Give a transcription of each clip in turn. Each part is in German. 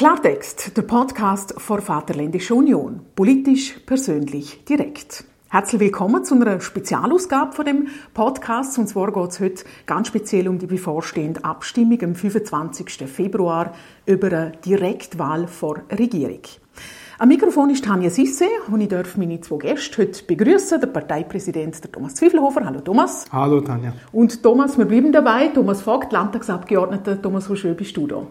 Klartext, der Podcast vor Vaterländischer Union. Politisch, persönlich, direkt. Herzlich willkommen zu einer Spezialausgabe von dem Podcast. Und zwar geht es heute ganz speziell um die bevorstehende Abstimmung am 25. Februar über eine Direktwahl vor Regierung. Am Mikrofon ist Tanja Sisse und ich darf meine zwei Gäste heute begrüßen. Der Parteipräsident der Thomas Zwiefelhofer. Hallo Thomas. Hallo Tanja. Und Thomas, wir bleiben dabei. Thomas Vogt, Landtagsabgeordneter. Thomas, wie schön bist du da?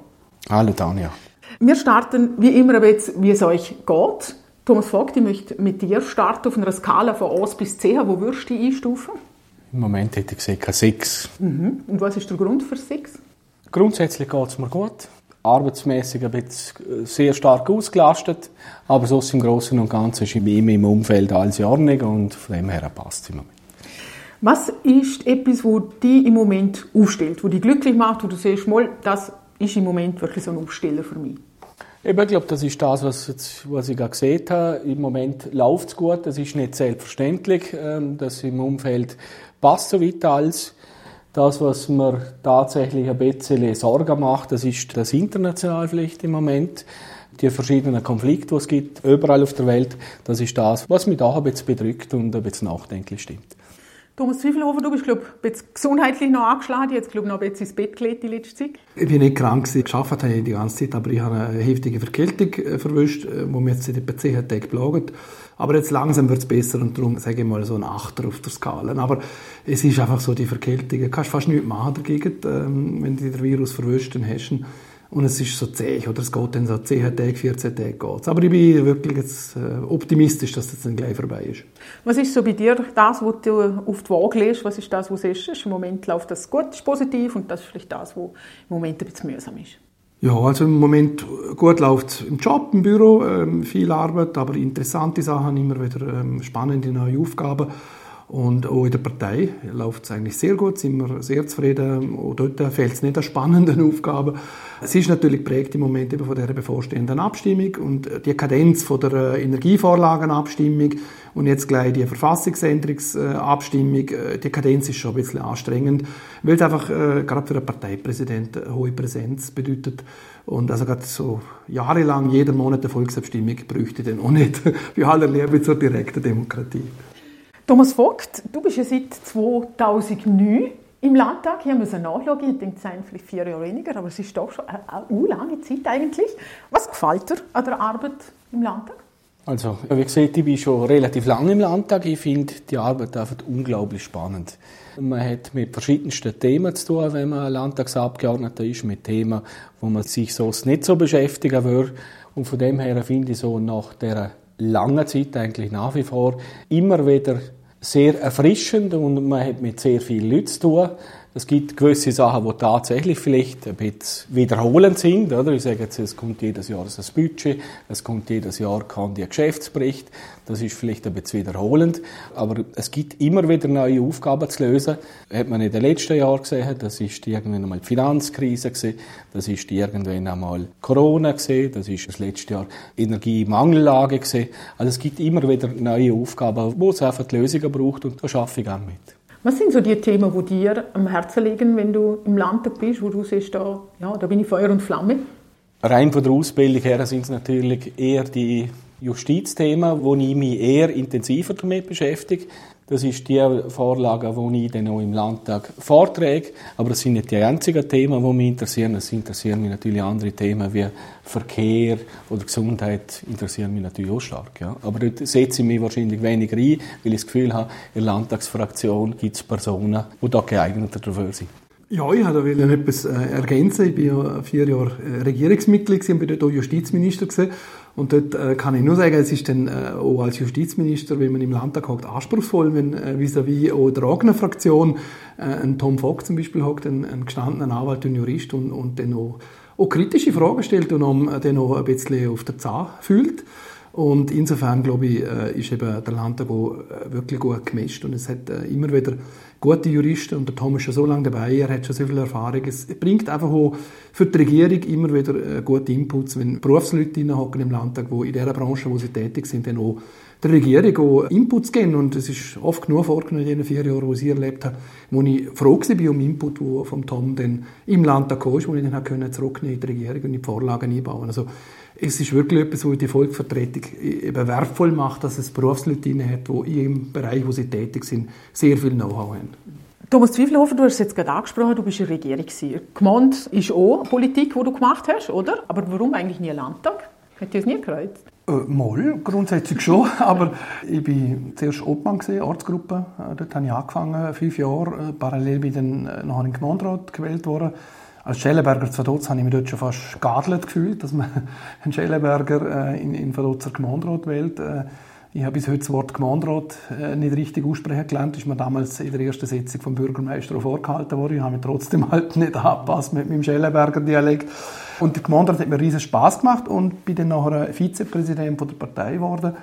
Hallo Tanja. Wir starten wie immer jetzt, wie es euch geht. Thomas Vogt, ich möchte mit dir starten auf einer Skala von 1 bis 10. Wo würdest du die einstufen? Im Moment hätte ich gesagt 6. Mhm. Und was ist der Grund für 6? Grundsätzlich geht es mir gut arbeitsmäßig ein bisschen sehr stark ausgelastet, aber sonst im Großen und Ganzen ist in meinem Umfeld alles in Ordnung und von dem her passt es im Moment. Was ist etwas, wo dich im Moment aufstellt, wo dich glücklich macht, wo du siehst, mal, das ist im Moment wirklich so ein Aufsteller für mich? ich glaube, das ist das, was, jetzt, was ich gerade gesehen habe. Im Moment läuft es gut. Das ist nicht selbstverständlich, ähm, dass im Umfeld passt so weit alles. Das, was mir tatsächlich ein bisschen Sorgen macht, das ist das international vielleicht im Moment. Die verschiedenen Konflikte, die es gibt, überall auf der Welt, das ist das, was mich da ein bisschen bedrückt und ein bisschen nachdenklich stimmt. Thomas Zwiefelhofer, du bist, glaube ich, gesundheitlich noch angeschlagen. Jetzt, glaube ich, noch ein bisschen ins Bett gelegt die letzte Zeit. Ich bin nicht krank gewesen. Geschafft habe ich die ganze Zeit, aber ich habe eine heftige Verkältung äh, verwischt, äh, die mir jetzt seit etwa 10 Tagen plagt. Aber jetzt langsam wird es besser und darum sage ich mal so ein Achter auf der Skala. Aber es ist einfach so, die Verkältung, du kannst fast nichts machen dagegen, ähm, wenn du den Virus verwischt, dann hast du und es ist so zäh, oder es geht dann so 10 Tage, 14 Tage geht's. Aber ich bin wirklich jetzt äh, optimistisch, dass das dann gleich vorbei ist. Was ist so bei dir das, was du auf die Waage legst? Was ist das, was du siehst? Im Moment läuft das gut, ist positiv und das ist vielleicht das, was im Moment ein bisschen mühsam ist. Ja, also im Moment gut läuft im Job, im Büro, ähm, viel Arbeit, aber interessante Sachen, immer wieder ähm, spannende neue Aufgaben. Und auch in der Partei läuft es eigentlich sehr gut, sind wir sehr zufrieden. Auch dort fehlt es nicht an spannenden Aufgaben. Es ist natürlich geprägt im Moment eben von der bevorstehenden Abstimmung und die Kadenz von der Energievorlagenabstimmung und jetzt gleich die Verfassungsänderungsabstimmung. Die Kadenz ist schon ein bisschen anstrengend, weil es einfach äh, gerade für einen Parteipräsidenten eine hohe Präsenz bedeutet. Und also gerade so jahrelang jeden Monat eine Volksabstimmung bräuchte ich dann auch nicht. Bei aller Liebe zur direkten Demokratie. Thomas Vogt, du bist ja seit 2009 im Landtag. Ich musste nachschauen, ich denke, es sind vielleicht vier Jahre weniger, aber es ist doch schon eine, eine lange Zeit eigentlich. Was gefällt dir an der Arbeit im Landtag? Also, wie gesagt, ich bin schon relativ lange im Landtag. Ich finde die Arbeit einfach unglaublich spannend. Man hat mit verschiedensten Themen zu tun, wenn man Landtagsabgeordneter ist, mit Themen, wo man sich sonst nicht so beschäftigen würde. Und von dem her finde ich so nach der langen Zeit eigentlich nach wie vor immer wieder sehr erfrischend und man hat mit sehr vielen Leuten zu tun. Es gibt gewisse Sachen, die tatsächlich vielleicht ein bisschen wiederholend sind. Oder? Ich sage jetzt, es kommt jedes Jahr ein Budget, es kommt jedes Jahr kann der Geschäftsbericht. Das ist vielleicht ein bisschen wiederholend. Aber es gibt immer wieder neue Aufgaben zu lösen. Das hat man in den letzten Jahren gesehen. Das ist irgendwann einmal die Finanzkrise gewesen. Das ist irgendwann einmal Corona gewesen. Das ist das letzte Jahr Energiemangellage gewesen. Also es gibt immer wieder neue Aufgaben, wo es einfach Lösungen braucht und da schaffe ich auch mit. Was sind so die Themen, die dir am Herzen liegen, wenn du im Landtag bist, wo du siehst, da, ja, da bin ich Feuer und Flamme? Rein von der Ausbildung her sind es natürlich eher die Justizthemen, wo ich mich eher intensiver damit beschäftige. Das ist die Vorlage, die ich dann auch im Landtag vorträge. Aber das sind nicht die einzigen Themen, die mich interessieren. Es interessieren mich natürlich andere Themen wie Verkehr oder Gesundheit interessieren mich natürlich auch stark. Ja. Aber dort setze ich mich wahrscheinlich weniger ein, weil ich das Gefühl habe, in der Landtagsfraktion gibt es Personen, die da geeigneter dafür sind. Ja, ich wollte etwas äh, ergänzen. Ich bin ja vier Jahre äh, Regierungsmitglied und bin dort auch Justizminister gewesen. Und dort äh, kann ich nur sagen, es ist dann äh, auch als Justizminister, wenn man im Landtag hockt, anspruchsvoll, wenn äh, vis-à-vis auch der eigenen Fraktion äh, ein Tom Vogt zum Beispiel hockt, ein, ein gestandener Anwalt und Jurist und, und dann auch, auch kritische Fragen stellt und um, dann auch ein bisschen auf der Zahn fühlt. Und insofern, glaube ich, äh, ist eben der Landtag auch äh, wirklich gut gemischt und es hat äh, immer wieder gute Juristen und der Tom ist schon so lange dabei, er hat schon so viel Erfahrung. Es bringt einfach auch für die Regierung immer wieder gute Inputs, wenn Berufsleute hocken im Landtag, die in der Branche, wo sie tätig sind, dann auch der Regierung auch Inputs geben. Und es ist oft genug vorgekommen in den vier Jahren, wo ich erlebt habe, wo ich froh war um Input, der vom Tom dann im Land kam, wo ich dann zurücknehmen in die Regierung und in die Vorlagen einbauen. Also es ist wirklich etwas, was die Volksvertretung eben wertvoll macht, dass es Berufsleute hat, die im Bereich, wo sie tätig sind, sehr viel Know-how haben. Thomas Zwiefelhofer, du hast es jetzt gerade angesprochen, du bist in der Regierung. Gemeint ist auch Politik, die du gemacht hast, oder? Aber warum eigentlich nie Landtag? Hat dir das nie gereizt? Äh, mal, grundsätzlich schon, aber ich war zuerst Obmann, gewesen, Ortsgruppe. Äh, dort habe ich angefangen, fünf Jahre. Äh, parallel bin ich dann äh, noch in den Gemeinderat gewählt worden. Als Schellenberger zu Vaduz habe ich mich dort schon fast geadelt gefühlt, dass man einen Schellenberger äh, in, in Vaduzer Gemeinderat wählt. Äh, ich habe bis heute das Wort Gemeinderat äh, nicht richtig aussprechen gelernt. Das ist mir damals in der ersten Sitzung vom Bürgermeister vorgehalten worden. Ich habe mich trotzdem halt nicht angepasst mit meinem Schellenberger Dialekt. Und der Gemeinderat hat mir riesen Spaß gemacht und bin dann nachher Vizepräsident der Partei geworden.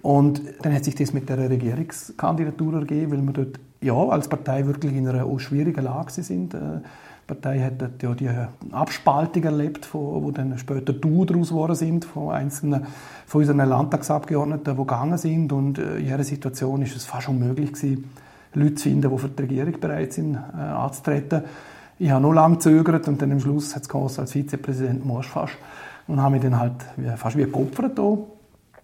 Und dann hat sich das mit der Regierungskandidatur ergeben, weil wir dort ja, als Partei wirklich in einer schwierigen Lage sind. Die Partei hat ja die Abspaltung erlebt, wo, dann später Du daraus geworden sind, von einzelnen von unseren Landtagsabgeordneten, die gegangen sind. Und äh, in jeder Situation ist es fast unmöglich gewesen, Leute zu finden, die für die Regierung bereit sind, äh, anzutreten. Ich habe noch lange gezögert und dann am Schluss hat es als Vizepräsident musst fast. Und habe mich dann halt fast wie geopfert. Habe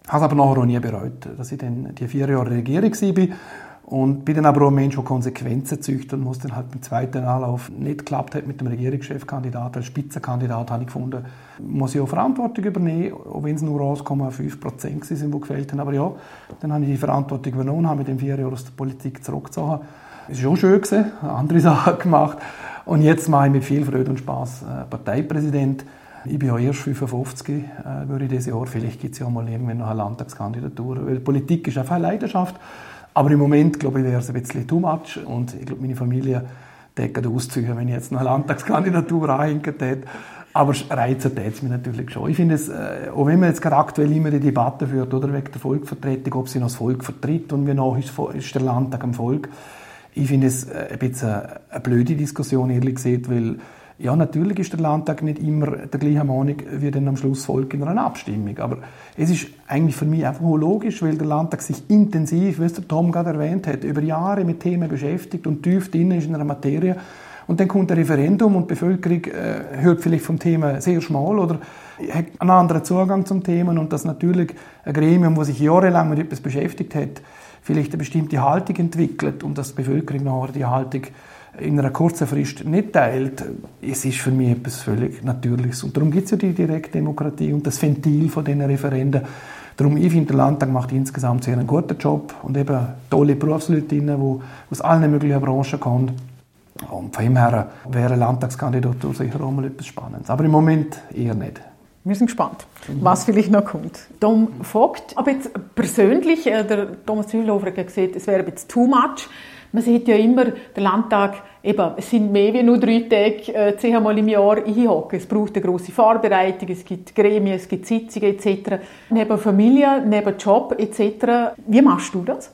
es aber nachher auch nie bereut, dass ich dann die vier Jahre Regierung war. Und bin dann aber auch ein Mensch, der Konsequenzen züchtet und muss dann halt im zweiten Anlauf nicht geklappt hat mit dem Regierungschefkandidat, als Spitzenkandidat habe ich gefunden, muss ich auch Verantwortung übernehmen, auch wenn es nur 1,5 Prozent sind, die gefällt haben. Aber ja, dann habe ich die Verantwortung übernommen, habe mit den vier Jahren aus der Politik zurückgezogen. Es war schon schön, gewesen, andere Sachen gemacht. Und jetzt mache ich mit viel Freude und Spaß äh, Parteipräsident. Ich bin ja erst 55, äh, würde ich dieses Jahr. Vielleicht gibt es ja auch mal irgendwann noch eine Landtagskandidatur. Weil Politik ist einfach eine Leidenschaft. Aber im Moment, glaube ich, wäre es ein bisschen too much. Und ich glaube, meine Familie deckt auszuführen, wenn ich jetzt noch eine Landtagskandidatur anhängen hätte. Aber reizen tät es mich natürlich schon. Ich finde es, äh, auch wenn man jetzt gerade aktuell immer die Debatte führt, oder wegen der Volksvertretung, ob sie noch das Volk vertritt und wie noch ist, ist der Landtag am Volk. Ich finde es äh, ein bisschen eine blöde Diskussion, ehrlich gesagt, weil ja, natürlich ist der Landtag nicht immer der gleichen Meinung wie dann am Schluss Volk in einer Abstimmung. Aber es ist eigentlich für mich einfach logisch, weil der Landtag sich intensiv, wie es der Tom gerade erwähnt hat, über Jahre mit Themen beschäftigt und tief drin ist in einer Materie. Und dann kommt ein Referendum und die Bevölkerung äh, hört vielleicht vom Thema sehr schmal oder hat einen anderen Zugang zum Thema und dass natürlich ein Gremium, das sich jahrelang mit etwas beschäftigt hat, vielleicht eine bestimmte Haltung entwickelt und dass die Bevölkerung nachher die Haltung in einer kurzen Frist nicht teilt, es ist für mich etwas völlig Natürliches. Und darum gibt es ja die Direktdemokratie und das Ventil von diesen Referenden. Darum, ich finde, der Landtag macht insgesamt sehr einen guten Job und eben tolle Berufsleute die aus allen möglichen Branchen kommen. Und von dem her wäre eine Landtagskandidatur sicher auch mal etwas Spannendes. Aber im Moment eher nicht. Wir sind gespannt, was vielleicht noch kommt. Tom Vogt, aber jetzt persönlich, äh, der Thomas Zügelhofer hat gesagt, es wäre ein bisschen too much. Man sieht ja immer, der Landtag, eben, es sind mehr wie nur drei Tage, äh, zehnmal im Jahr einhocken. Es braucht eine grosse Vorbereitung, es gibt Gremien, es gibt Sitzungen etc. Neben Familie, neben Job etc. Wie machst du das?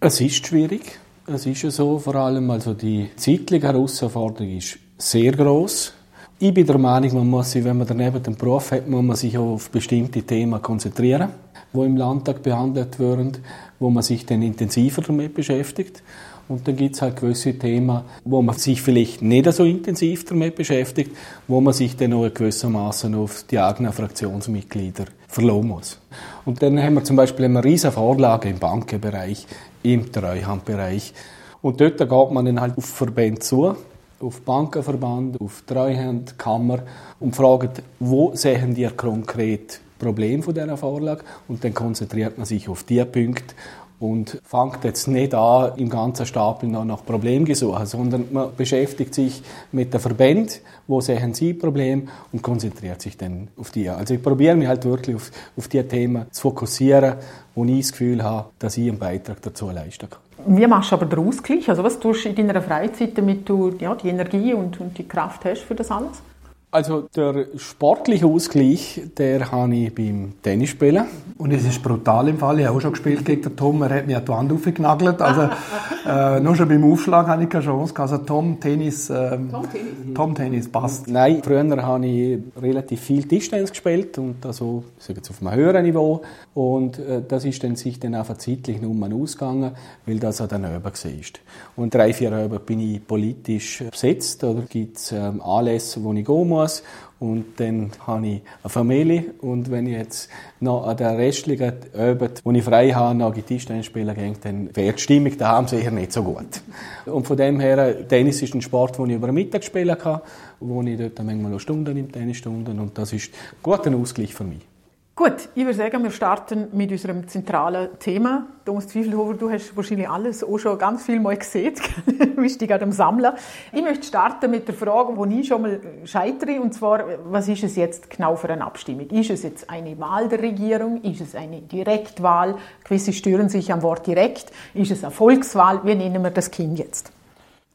Es ist schwierig. Es ist ja so, vor allem, also die zeitliche Herausforderung ist sehr groß. Ich bin der Meinung, man muss sich, wenn man daneben den Beruf hat, muss man sich auf bestimmte Themen konzentrieren, die im Landtag behandelt werden, wo man sich dann intensiver damit beschäftigt. Und dann gibt es halt gewisse Themen, wo man sich vielleicht nicht so intensiv damit beschäftigt, wo man sich dann auch gewissermaßen auf die eigenen Fraktionsmitglieder verlassen muss. Und dann haben wir zum Beispiel eine riesige Vorlage im Bankenbereich, im Treuhandbereich. Und dort geht man dann halt auf Verbände zu, auf Bankenverband, auf Treuhandkammer und fragt, wo sehen die konkret Problem von dieser Vorlage und dann konzentriert man sich auf die Punkte und fängt jetzt nicht an, im ganzen Stapel noch nach Problemen zu suchen, sondern man beschäftigt sich mit der Verband, wo sehen sie Problem und konzentriert sich dann auf die. Also ich probiere mich halt wirklich auf, auf die Themen zu fokussieren, wo ich das Gefühl habe, dass ich einen Beitrag dazu leisten kann. Wie machst du aber den Ausgleich? Also was tust du in deiner Freizeit, damit du ja, die Energie und, und die Kraft hast für das alles? Also der sportliche Ausgleich, der habe ich beim Tennisspielen. Und es ist brutal im Fall. Ich habe auch schon gespielt gegen den Tom. Er hat mich an die Wand aufgenagelt. Also äh, nur schon beim Aufschlag hatte ich keine Chance. Also Tom Tennis, ähm, Tom Tennis, Tom Tennis passt. Nein, früher habe ich relativ viel Tischtennis gespielt und also jetzt auf einem höheren Niveau und äh, das ist dann sich dann einfach zeitlich nur mal ausgegangen, weil das an den Öben war. Und drei, vier Öben bin ich politisch besetzt oder gibt es ähm, Anlässe, wo ich gehen muss und dann habe ich eine Familie und wenn ich jetzt noch an der restlichen Abend, wo ich frei habe, noch Tischtennis spielen gehe, dann wäre die Stimmung daheim sicher nicht so gut. Und von dem her, Tennis ist ein Sport, den ich über Mittag spielen kann, wo ich dort manchmal noch Stunden im Tennisstunden und das ist ein guter Ausgleich für mich. Gut, ich würde sagen, wir starten mit unserem zentralen Thema. Thomas Zwiefelhofer, du hast wahrscheinlich alles auch schon ganz viel mal gesehen. du bist gerade am Sammeln. Ich möchte starten mit der Frage, wo ich schon mal scheitere, und zwar, was ist es jetzt genau für eine Abstimmung? Ist es jetzt eine Wahl der Regierung? Ist es eine Direktwahl? Gewisse stören sich am Wort direkt. Ist es eine Volkswahl? Wie nennen wir das Kind jetzt?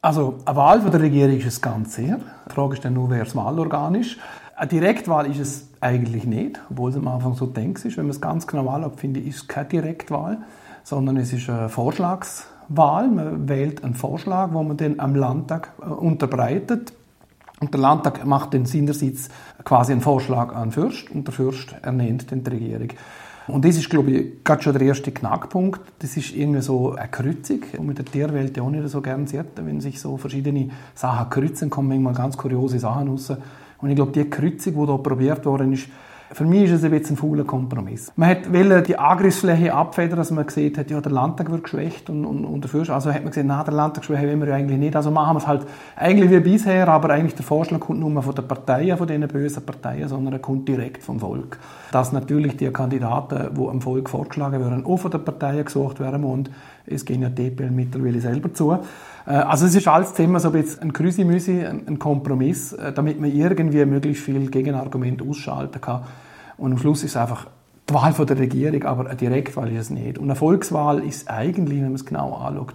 Also, eine Wahl von der Regierung ist es ganz sehr. Die Frage ist dann nur, wer das Wahlorgan ist. Eine Direktwahl ist es eigentlich nicht, obwohl es am Anfang so denkt ist. Wenn man es ganz genau anschaut, ist es keine Direktwahl, sondern es ist eine Vorschlagswahl. Man wählt einen Vorschlag, wo man den am Landtag äh, unterbreitet. Und der Landtag macht den seinerseits quasi einen Vorschlag an den Fürst und der Fürst ernennt den die Regierung. Und das ist, glaube ich, gerade schon der erste Knackpunkt. Das ist irgendwie so eine Kreuzung, und mit der Tierwelt ja auch nicht so gern sieht. Wenn sich so verschiedene Sachen kreuzen, kommen manchmal ganz kuriose Sachen raus. Und ich glaube, die Kreuzung, die hier probiert worden ist, für mich ist es ein bisschen ein fauler Kompromiss. Man wollte die Angriffsfläche abfedern, dass man gesehen hat, ja, der Landtag wird geschwächt und, und, und dafür, also hat man gesehen, na, der Landtagsschwäche wollen wir ja eigentlich nicht, also machen wir es halt eigentlich wie bisher, aber eigentlich der Vorschlag kommt nur von den Parteien, von diesen bösen Parteien, sondern er kommt direkt vom Volk. Dass natürlich die Kandidaten, die am Volk vorgeschlagen werden, auch von den Parteien gesucht werden und es gehen ja DPL mittlerweile selber zu. Äh, also es ist alles Thema so ein bisschen ein Krüsi-Müsi, ein Kompromiss, äh, damit man irgendwie möglichst viel Gegenargument ausschalten kann. Und am Schluss ist es einfach die Wahl von der Regierung, aber eine Direktwahl ist es nicht. Und eine Volkswahl ist eigentlich, wenn man es genau anschaut,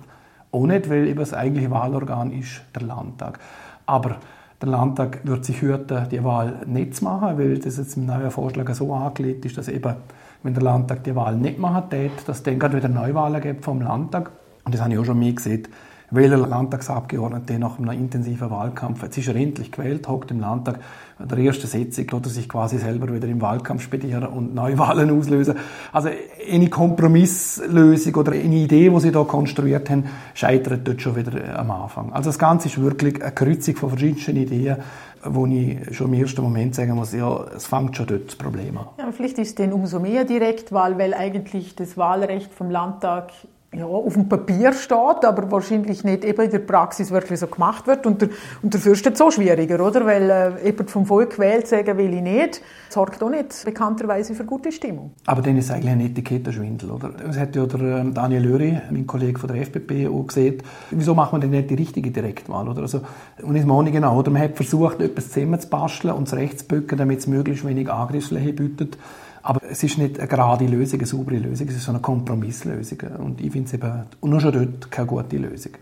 auch nicht, weil eben das eigentliche Wahlorgan ist der Landtag. Aber der Landtag wird sich hüten, die Wahl nicht zu machen, weil das jetzt im neuen Vorschlag so angelegt ist, dass eben, wenn der Landtag die Wahl nicht machen tät, dass es dann gerade wieder Neuwahlen gibt vom Landtag. Und das habe ich auch schon mehr gesehen welcher Landtagsabgeordnete nach einem intensiven Wahlkampf, jetzt ist er endlich gewählt, hockt im Landtag, der erste Sitzung, lässt er sich quasi selber wieder im Wahlkampf spedieren und Neuwahlen auslösen. Also eine Kompromisslösung oder eine Idee, die sie da konstruiert haben, scheitert dort schon wieder am Anfang. Also das Ganze ist wirklich eine Kreuzung von verschiedensten Ideen, wo ich schon im ersten Moment sagen muss, ja, es fängt schon dort das Problem an. Ja, vielleicht ist es denn umso mehr Direktwahl, weil eigentlich das Wahlrecht vom Landtag ja, auf dem Papier steht, aber wahrscheinlich nicht eben in der Praxis wirklich so gemacht wird. Und der, und dafür ist es so schwieriger, oder? Weil äh, jemand vom Volk gewählt sagen will ich nicht, sorgt auch nicht bekannterweise für gute Stimmung. Aber dann ist eigentlich ein Etikettenschwindel, oder? Das hat ja der ähm, Daniel Löri, mein Kollege von der FPP, auch gesehen. Wieso macht man denn nicht die richtige Direktwahl, oder? Also, und ist man nicht genau, oder? Man hat versucht, etwas zusammenzubasteln und es rechtsbücken, damit es möglichst wenig Angriffsfläche bietet. Aber es ist nicht eine gerade Lösung, eine saubere Lösung, es ist so eine Kompromisslösung. Und ich finde es eben nur schon dort keine gute Lösung.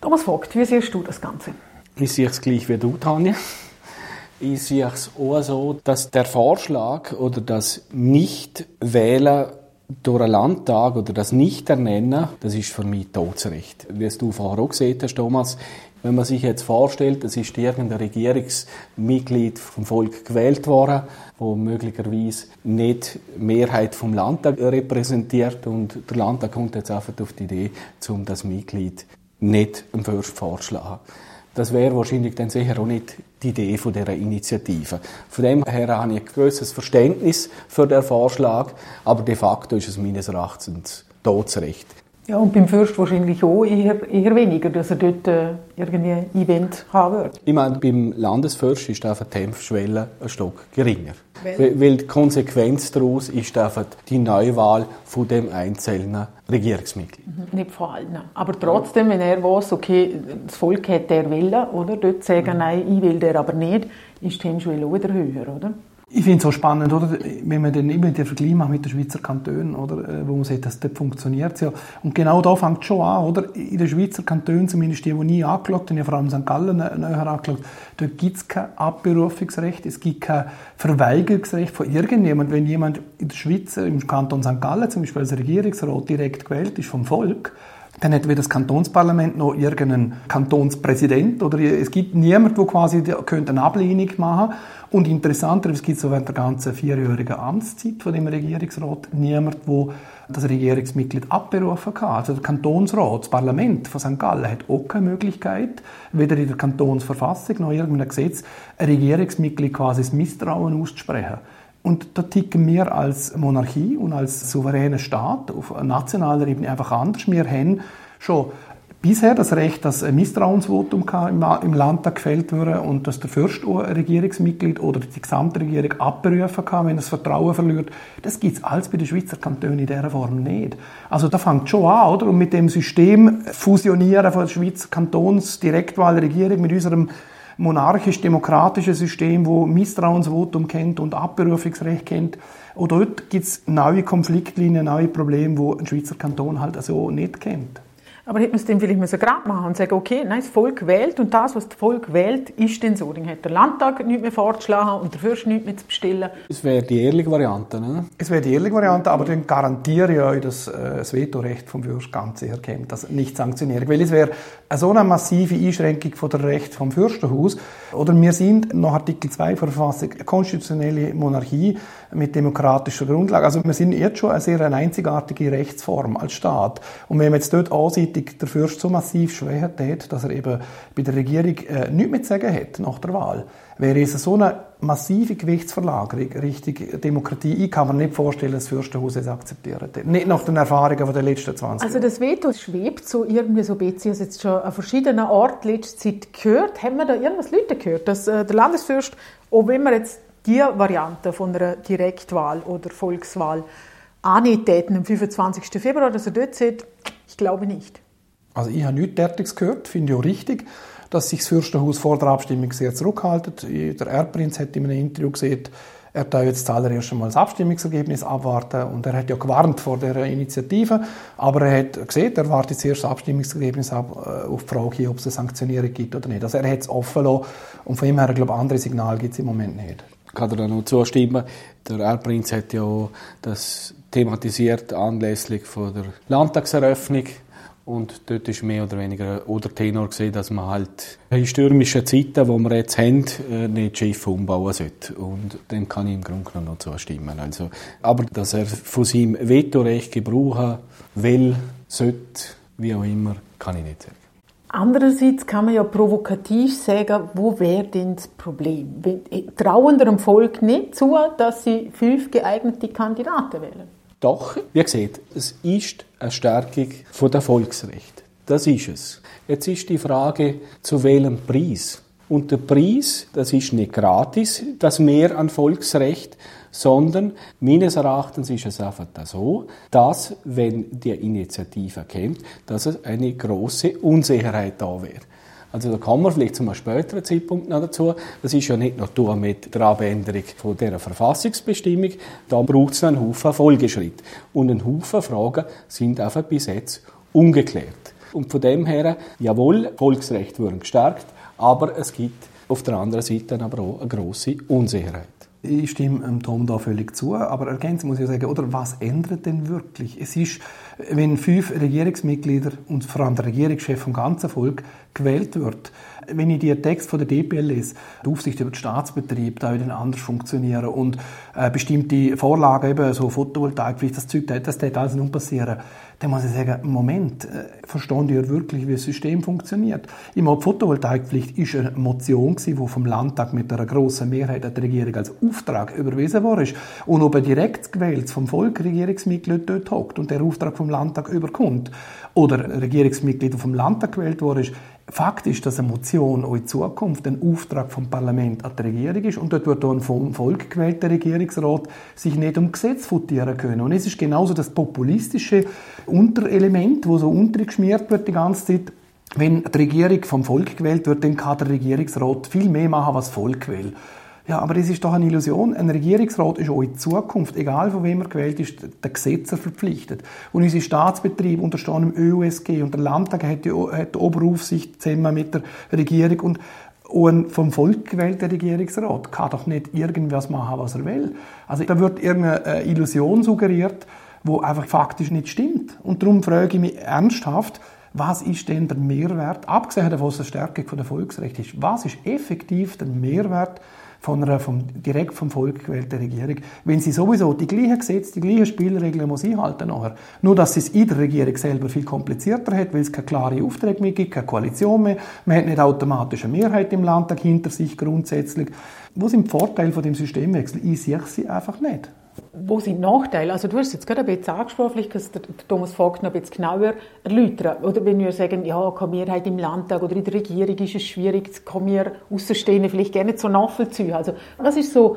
Thomas Vogt, wie siehst du das Ganze? Ich sehe es gleich wie du, Tanja. Ich sehe es auch so, dass der Vorschlag oder das Nicht-Wählen durch einen Landtag oder das Nicht-Ernennen, das ist für mich Todesrecht. Wie es du vorher auch gesehen hast, Thomas, wenn man sich jetzt vorstellt, es ist irgendein Regierungsmitglied vom Volk gewählt worden, wo möglicherweise nicht die Mehrheit vom Landtag repräsentiert und der Landtag kommt jetzt einfach auf die Idee, um das Mitglied nicht im Fürst vorzuschlagen. Das wäre wahrscheinlich dann sicher auch nicht die Idee von dieser Initiative. Von dem her habe ich ein gewisses Verständnis für den Vorschlag, aber de facto ist es meines Erachtens Todesrecht. Ja, und beim Fürst wahrscheinlich auch eher, eher weniger, dass er dort äh, irgendwie ein Event haben wird. Ich meine, beim Landesfürst ist die Hemmschwelle ein Stück geringer. Weil, weil die Konsequenz daraus ist die Neuwahl von dem einzelnen Regierungsmitglied. Mhm, nicht vor allem. Aber trotzdem, wenn er weiß, okay, das Volk hat der Willen, oder? Dort sagen, mhm. nein, ich will der aber nicht, ist die Hemmschwelle auch wieder höher, oder? Ich finde es auch spannend, oder? wenn man dann immer den Vergleich macht mit den Schweizer Kantonen, oder? Äh, wo man dass das funktioniert. Ja. Und genau da fängt es schon an. Oder? In den Schweizer Kantonen, zumindest die, die nie angeschaut haben, ja vor allem St. Gallen näher angeschaut, dort gibt es kein Abberufungsrecht, es gibt kein Verweigerungsrecht von irgendjemand. Wenn jemand in der Schweiz, im Kanton St. Gallen zum Beispiel als Regierungsrat direkt gewählt ist vom Volk, dann hat weder das Kantonsparlament noch irgendeinen Kantonspräsident oder es gibt niemand, wo quasi könnte eine Ablehnung machen und interessanter, es gibt so während der ganzen vierjährigen Amtszeit von dem Regierungsrat niemand, wo das Regierungsmitglied abberufen kann. Also der Kantonsrat, das Parlament von St. Gallen hat auch keine Möglichkeit, weder in der Kantonsverfassung noch in irgendeinem Gesetz, ein Regierungsmitglied quasi das Misstrauen auszusprechen. Und da ticken wir als Monarchie und als souveräner Staat auf nationaler Ebene einfach anders. Wir haben schon bisher das Recht, dass ein Misstrauensvotum im Landtag gefällt würde und dass der Fürst Regierungsmitglied oder die gesamte Regierung abberufen kann, wenn das Vertrauen verliert. Das gibt es alles bei den Schweizer Kantonen in dieser Form nicht. Also da fängt schon an, oder? Und mit dem System Fusionieren von Schweizer Kantonsdirektwahlregierung mit unserem monarchisch-demokratischen System, wo Misstrauensvotum kennt und Abberufungsrecht kennt. Auch dort gibt es neue Konfliktlinien, neue Probleme, wo ein Schweizer Kanton halt so nicht kennt. Aber hätte man es dann vielleicht müssen gerade machen und sagen, okay, nein, das Volk wählt und das, was das Volk wählt, ist dann so. Dann hat der Landtag nichts mehr vorzuschlagen und der Fürst nichts mehr zu bestellen. Es wäre die ehrliche Variante, ne? Es wäre die ehrliche Variante, aber dann garantiere ich euch, dass äh, das Vetorecht vom Fürst ganz sicher kommt, das nicht sanktionieren. Weil es wäre so eine massive Einschränkung von der Recht vom Fürstenhaus. Oder wir sind nach Artikel 2 der Verfassung eine konstitutionelle Monarchie mit demokratischer Grundlage. Also wir sind jetzt schon eine sehr einzigartige Rechtsform als Staat. Und wenn man jetzt dort anseitig der Fürst so massiv schwächt hat, dass er eben bei der Regierung äh, nichts mehr zu sagen hat nach der Wahl, wäre es so eine massive Gewichtsverlagerung Richtung Demokratie. Ich kann mir nicht vorstellen, dass das Fürstenhaus es akzeptiert. Nicht nach den Erfahrungen der letzten 20 Jahre. Also das Veto schwebt so irgendwie so ein bisschen, also jetzt schon an verschiedenen Orten letzte Zeit gehört. Haben wir da irgendwas Leute gehört, dass äh, der Landesfürst, wenn wir jetzt die Variante von einer Direktwahl oder Volkswahl annehmen am 25. Februar, dass er dort sieht, ich glaube nicht. Also ich habe nichts Derartiges gehört, finde ich auch richtig, dass sich das Fürstenhaus vor der Abstimmung sehr zurückhaltet. Der Erbprinz hat in einem Interview gesagt, er darf jetzt zuallererst einmal das Abstimmungsergebnis abwarten und er hat ja gewarnt vor der Initiative, aber er hat gesehen, er wartet zuerst das Abstimmungsergebnis ab äh, auf die Frage, ob es eine Sanktionierung gibt oder nicht. Also er hat es offen lassen und von ihm her, glaube ich, andere Signale gibt es im Moment nicht kann da noch zustimmen. Der Erbprinz hat ja das thematisiert anlässlich von der Landtagseröffnung. Und dort ist mehr oder weniger oder Tenor gesehen, dass man halt in stürmischen Zeiten, die wir jetzt haben, äh, nicht Schiffe umbauen sollte. Und dem kann ich im Grunde genommen noch zustimmen. Also, aber dass er von seinem Vetorecht gebrauchen will, sollte, wie auch immer, kann ich nicht sagen. Andererseits kann man ja provokativ sagen, wo wäre denn das Problem? Äh, trauen dem Volk nicht zu, dass sie fünf geeignete Kandidaten wählen? Doch, wie gesagt, es ist eine Stärkung der Volksrechte. Das ist es. Jetzt ist die Frage, zu welchem Preis? Und der Preis, das ist nicht gratis, das Mehr an Volksrecht, sondern meines Erachtens ist es einfach so, dass, wenn die Initiative kommt, dass es eine große Unsicherheit da wäre. Also da kommen wir vielleicht zu einem späteren Zeitpunkt noch dazu. Das ist ja nicht nur mit der Abänderung von dieser Verfassungsbestimmung. Da braucht es einen Haufen Folgeschritte. Und ein Haufen Fragen sind einfach bis jetzt ungeklärt. Und von dem her, jawohl, Volksrecht würden gestärkt, aber es gibt auf der anderen Seite aber auch eine grosse Unsicherheit. Ich stimme Tom da völlig zu, aber ergänzend muss ich sagen, oder was ändert denn wirklich? Es ist, wenn fünf Regierungsmitglieder und vor allem der Regierungschef vom ganzen Volk gewählt wird, wenn ich den Text von der DPL lese, die Aufsicht über den Staatsbetrieb, da würde anders funktionieren und äh, bestimmte Vorlagen, eben so Photovoltaik, das Zeug, das darf alles nicht passieren dann muss ich sagen, Moment, äh, verstehen die wirklich, wie das System funktioniert? Ich meine, die Photovoltaikpflicht ist eine Motion die vom Landtag mit einer grossen Mehrheit der Regierung als Auftrag überwiesen worden ist. Und ob ein direkt gewählt vom Volk Regierungsmitglied dort hockt und der Auftrag vom Landtag überkommt, oder ein Regierungsmitglied, vom Landtag gewählt worden ist, Fakt ist, dass eine Motion auch in Zukunft ein Auftrag vom Parlament an die Regierung ist und dort wird ein vom Volk gewählter Regierungsrat sich nicht um Gesetz futieren können. Und es ist genauso das populistische Unterelement, wo so untergeschmiert wird die ganze Zeit. Wenn die Regierung vom Volk gewählt wird, dann kann der Regierungsrat viel mehr machen, was das Volk will. Ja, aber das ist doch eine Illusion. Ein Regierungsrat ist auch in Zukunft, egal von wem er gewählt ist, der Gesetzer verpflichtet. Und unsere Staatsbetriebe unterstehen im ÖUSG und der Landtag hat die, hat die Oberaufsicht zusammen mit der Regierung und ein vom Volk gewählter Regierungsrat kann doch nicht irgendwas machen, was er will. Also da wird irgendeine Illusion suggeriert, wo einfach faktisch nicht stimmt. Und darum frage ich mich ernsthaft, was ist denn der Mehrwert, abgesehen davon, dass es eine Stärkung der Volksrechte ist, was ist effektiv der Mehrwert von einer vom, direkt vom Volk gewählten Regierung, wenn sie sowieso die gleichen Gesetze, die gleichen Spielregeln muss einhalten nachher. Nur, dass sie es in der Regierung selber viel komplizierter hat, weil es keine klare Aufträge mehr gibt, keine Koalition mehr, man hat nicht automatisch eine Mehrheit im Landtag hinter sich grundsätzlich. Wo sind die Vorteile von dem Systemwechsel? Ich sehe sie einfach nicht. Wo sind Nachteile? Also du hast es jetzt gerade ein bisschen angesprochen, vielleicht kannst du Thomas Vogt noch ein bisschen genauer erläutern. Oder wenn wir sagen, ja, keine Mehrheit im Landtag oder in der Regierung ist es schwierig, kann mir Außenstehende vielleicht gerne so nachvollziehen. Also was ist so,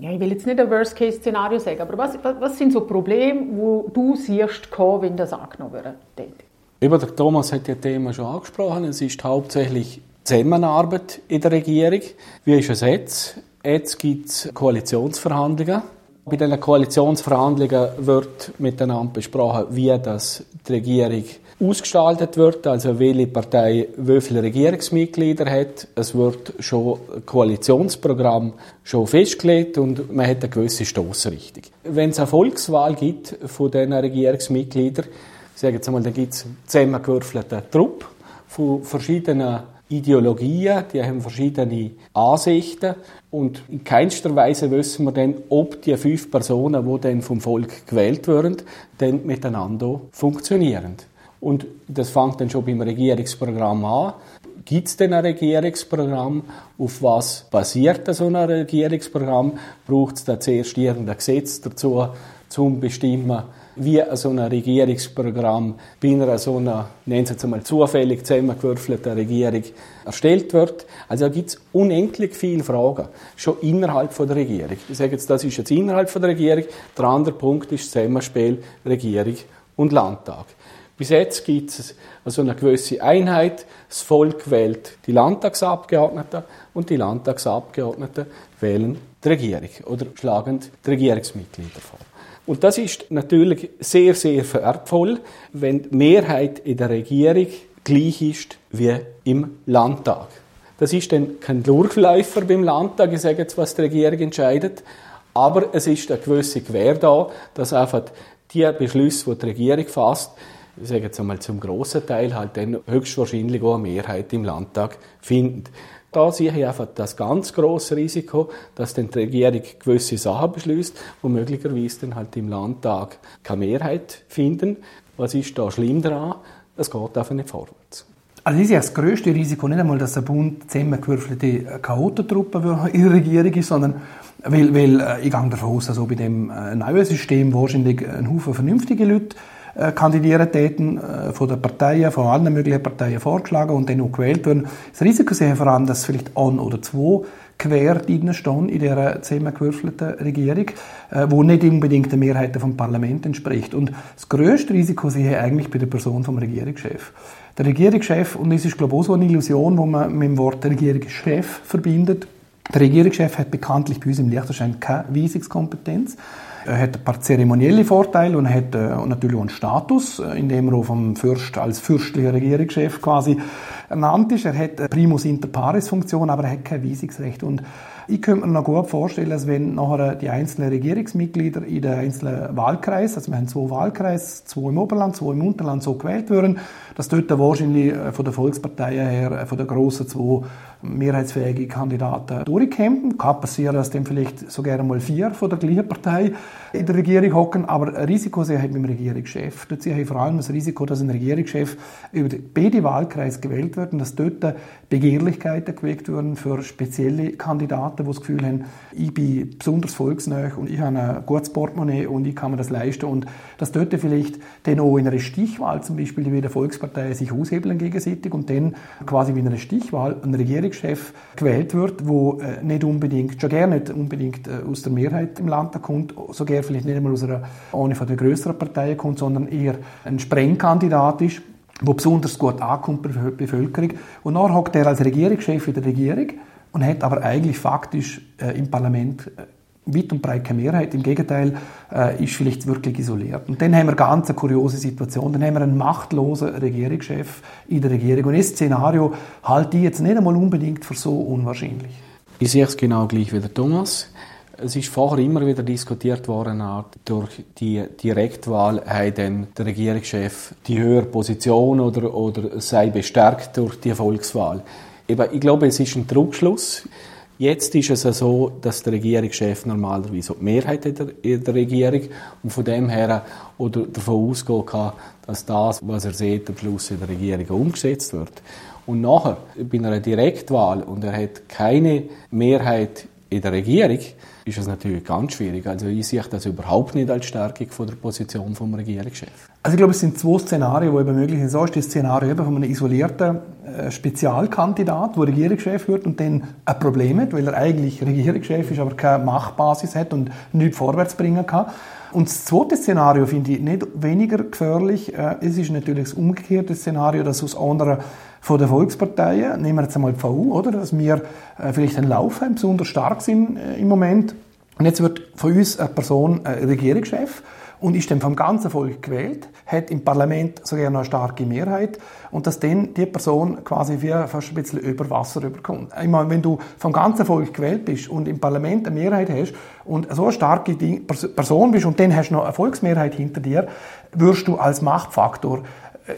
ja, ich will jetzt nicht ein Worst-Case-Szenario sagen, aber was, was, sind so Probleme, wo du siehst, wenn das angenommen wird? Über der Thomas hat ja das Thema schon angesprochen. Es ist hauptsächlich Zusammenarbeit in der Regierung. Wie ist es jetzt? Jetzt gibt es Koalitionsverhandlungen. Bei den Koalitionsverhandlungen wird miteinander besprochen, wie das die Regierung ausgestaltet wird, also welche Partei wie viele Regierungsmitglieder hat. Es wird schon ein Koalitionsprogramm schon festgelegt und man hat eine gewisse Stoßrichtung. Wenn es eine Volkswahl gibt von diesen Regierungsmitgliedern, sagen wir mal, dann gibt es zusammengewürfelten Trupp von verschiedenen Ideologien, die haben verschiedene Ansichten und in keinster Weise wissen wir dann, ob die fünf Personen, die dann vom Volk gewählt werden, dann miteinander funktionieren. Und das fängt dann schon beim Regierungsprogramm an. Gibt es denn ein Regierungsprogramm? Auf was basiert so ein Regierungsprogramm? Braucht es da zuerst irgendein Gesetz dazu, zum bestimmen, wie so ein Regierungsprogramm bei einer so einer, nennen Sie es einmal, zufällig zusammengewürfelten Regierung erstellt wird. Also da gibt es unendlich viele Fragen, schon innerhalb von der Regierung. Ich sage jetzt, das ist jetzt innerhalb von der Regierung. Der andere Punkt ist das Zusammenspiel Regierung und Landtag. Bis jetzt gibt es also eine gewisse Einheit. Das Volk wählt die Landtagsabgeordneten und die Landtagsabgeordneten wählen die Regierung oder schlagen die Regierungsmitglieder vor. Und das ist natürlich sehr, sehr wertvoll, wenn die Mehrheit in der Regierung gleich ist wie im Landtag. Das ist dann kein Durchläufer beim Landtag, ich sage jetzt, was die Regierung entscheidet, aber es ist eine gewisse Gewähr da, dass einfach die Beschlüsse, die die Regierung fasst, ich sage jetzt einmal zum grossen Teil halt dann höchstwahrscheinlich auch eine Mehrheit im Landtag finden. Da sehe ich einfach das ganz große Risiko, dass dann die Regierung gewisse Sachen beschließt, wo möglicherweise dann halt im Landtag keine Mehrheit finden. Was ist da schlimm daran? Es geht einfach nicht vorwärts. Also ist ja das größte Risiko nicht einmal, dass der Bund zusammengewürfelte Chaotentruppe in der Regierung ist, sondern weil, weil äh, ich gehe davon aus, dass auch bei dem äh, neuen System wahrscheinlich ein Haufen vernünftige Leute äh, kandidieren täten, äh, von den Parteien, von allen möglichen Parteien vorgeschlagen und dann auch gewählt werden. Das Risiko sehe vor allem, dass vielleicht ein oder zwei quer stehen in dieser zusammengewürfelten Regierung, äh, wo nicht unbedingt der Mehrheit vom Parlament entspricht. Und das größte Risiko sehe ich eigentlich bei der Person vom Regierungschef. Der Regierungschef, und das ist glaube ich auch so eine Illusion, wo man mit dem Wort Regierungschef verbindet, der Regierungschef hat bekanntlich bei uns im Liechtenstein keine Weisungskompetenz. Er hat ein paar zeremonielle Vorteile und er hat äh, natürlich auch einen Status, äh, in dem er vom Fürst als fürstlicher Regierungschef quasi ernannt ist. Er hat eine Primus inter pares Funktion, aber er hat kein Weisungsrecht. Und ich könnte mir noch gut vorstellen, dass wenn nachher die einzelnen Regierungsmitglieder in den einzelnen Wahlkreis, also wir haben zwei Wahlkreise, zwei im Oberland, zwei im Unterland, so gewählt würden, dass dort wahrscheinlich äh, von der Volkspartei her, von der grossen zwei mehrheitsfähige Kandidaten durchkämpfen. Kann passieren, dass dann vielleicht sogar mal vier von der gleichen Partei in der Regierung hocken, aber ein Risiko sehe ich mit dem Regierungschef. Dort sehe ich vor allem das Risiko, dass ein Regierungschef über beide Wahlkreise gewählt wird und dass dort Begehrlichkeiten geweckt werden für spezielle Kandidaten, die das Gefühl haben, ich bin besonders volksnah und ich habe ein gutes Portemonnaie und ich kann mir das leisten und dass dort vielleicht dann auch in einer Stichwahl zum Beispiel die Volkspartei sich aushebeln gegenseitig und dann quasi wie in einer Stichwahl ein Regierungschef Regierungschef gewählt wird, wo äh, nicht unbedingt, schon gerne nicht unbedingt äh, aus der Mehrheit im Land kommt, sogar vielleicht nicht einmal aus einer, eine von den größeren Parteien kommt, sondern eher ein Sprengkandidat ist, wo besonders gut ankommt bei der Bevölkerung. Und dann hockt er als Regierungschef in der Regierung und hat aber eigentlich faktisch äh, im Parlament äh, weit und breit keine Mehrheit. Im Gegenteil, äh, ist vielleicht wirklich isoliert. Und dann haben wir ganz eine kuriose Situation. Dann haben wir einen machtlosen Regierungschef in der Regierung. Und das Szenario halte ich jetzt nicht einmal unbedingt für so unwahrscheinlich. Ich sehe es genau gleich wie der Thomas. Es ist vorher immer wieder diskutiert worden, durch die Direktwahl hat dann der Regierungschef die höhere Position oder, oder sei bestärkt durch die Volkswahl. Eben, ich glaube, es ist ein Druckschluss. Jetzt ist es so, dass der Regierungschef normalerweise die Mehrheit in der, in der Regierung und von dem her oder davon ausgehen kann, dass das, was er sieht, am Schluss in der Regierung umgesetzt wird. Und nachher, bei einer Direktwahl und er hat keine Mehrheit in der Regierung, ist es natürlich ganz schwierig. Also ich sehe das überhaupt nicht als Stärkung von der Position vom Regierungschef. Also ich glaube, es sind zwei Szenarien, die eben möglich sind. So ist das Szenario eben von einem isolierten äh, Spezialkandidat, der Regierungschef wird und dann ein Problem hat, weil er eigentlich Regierungschef ist, aber keine Machtbasis hat und nichts vorwärts bringen kann. Und das zweite Szenario finde ich nicht weniger gefährlich. Äh, es ist natürlich das umgekehrte Szenario, dass aus anderen von den Volksparteien, nehmen wir jetzt einmal die VU, oder, dass wir äh, vielleicht Lauf haben, besonders stark sind äh, im Moment. Und jetzt wird von uns eine Person äh, Regierungschef und ist dann vom ganzen Volk gewählt, hat im Parlament sogar noch eine starke Mehrheit und dass dann die Person quasi wie fast ein bisschen über Wasser überkommt. Ich meine, wenn du vom ganzen Volk gewählt bist und im Parlament eine Mehrheit hast und so eine starke Person bist und dann hast du noch eine Volksmehrheit hinter dir, wirst du als Machtfaktor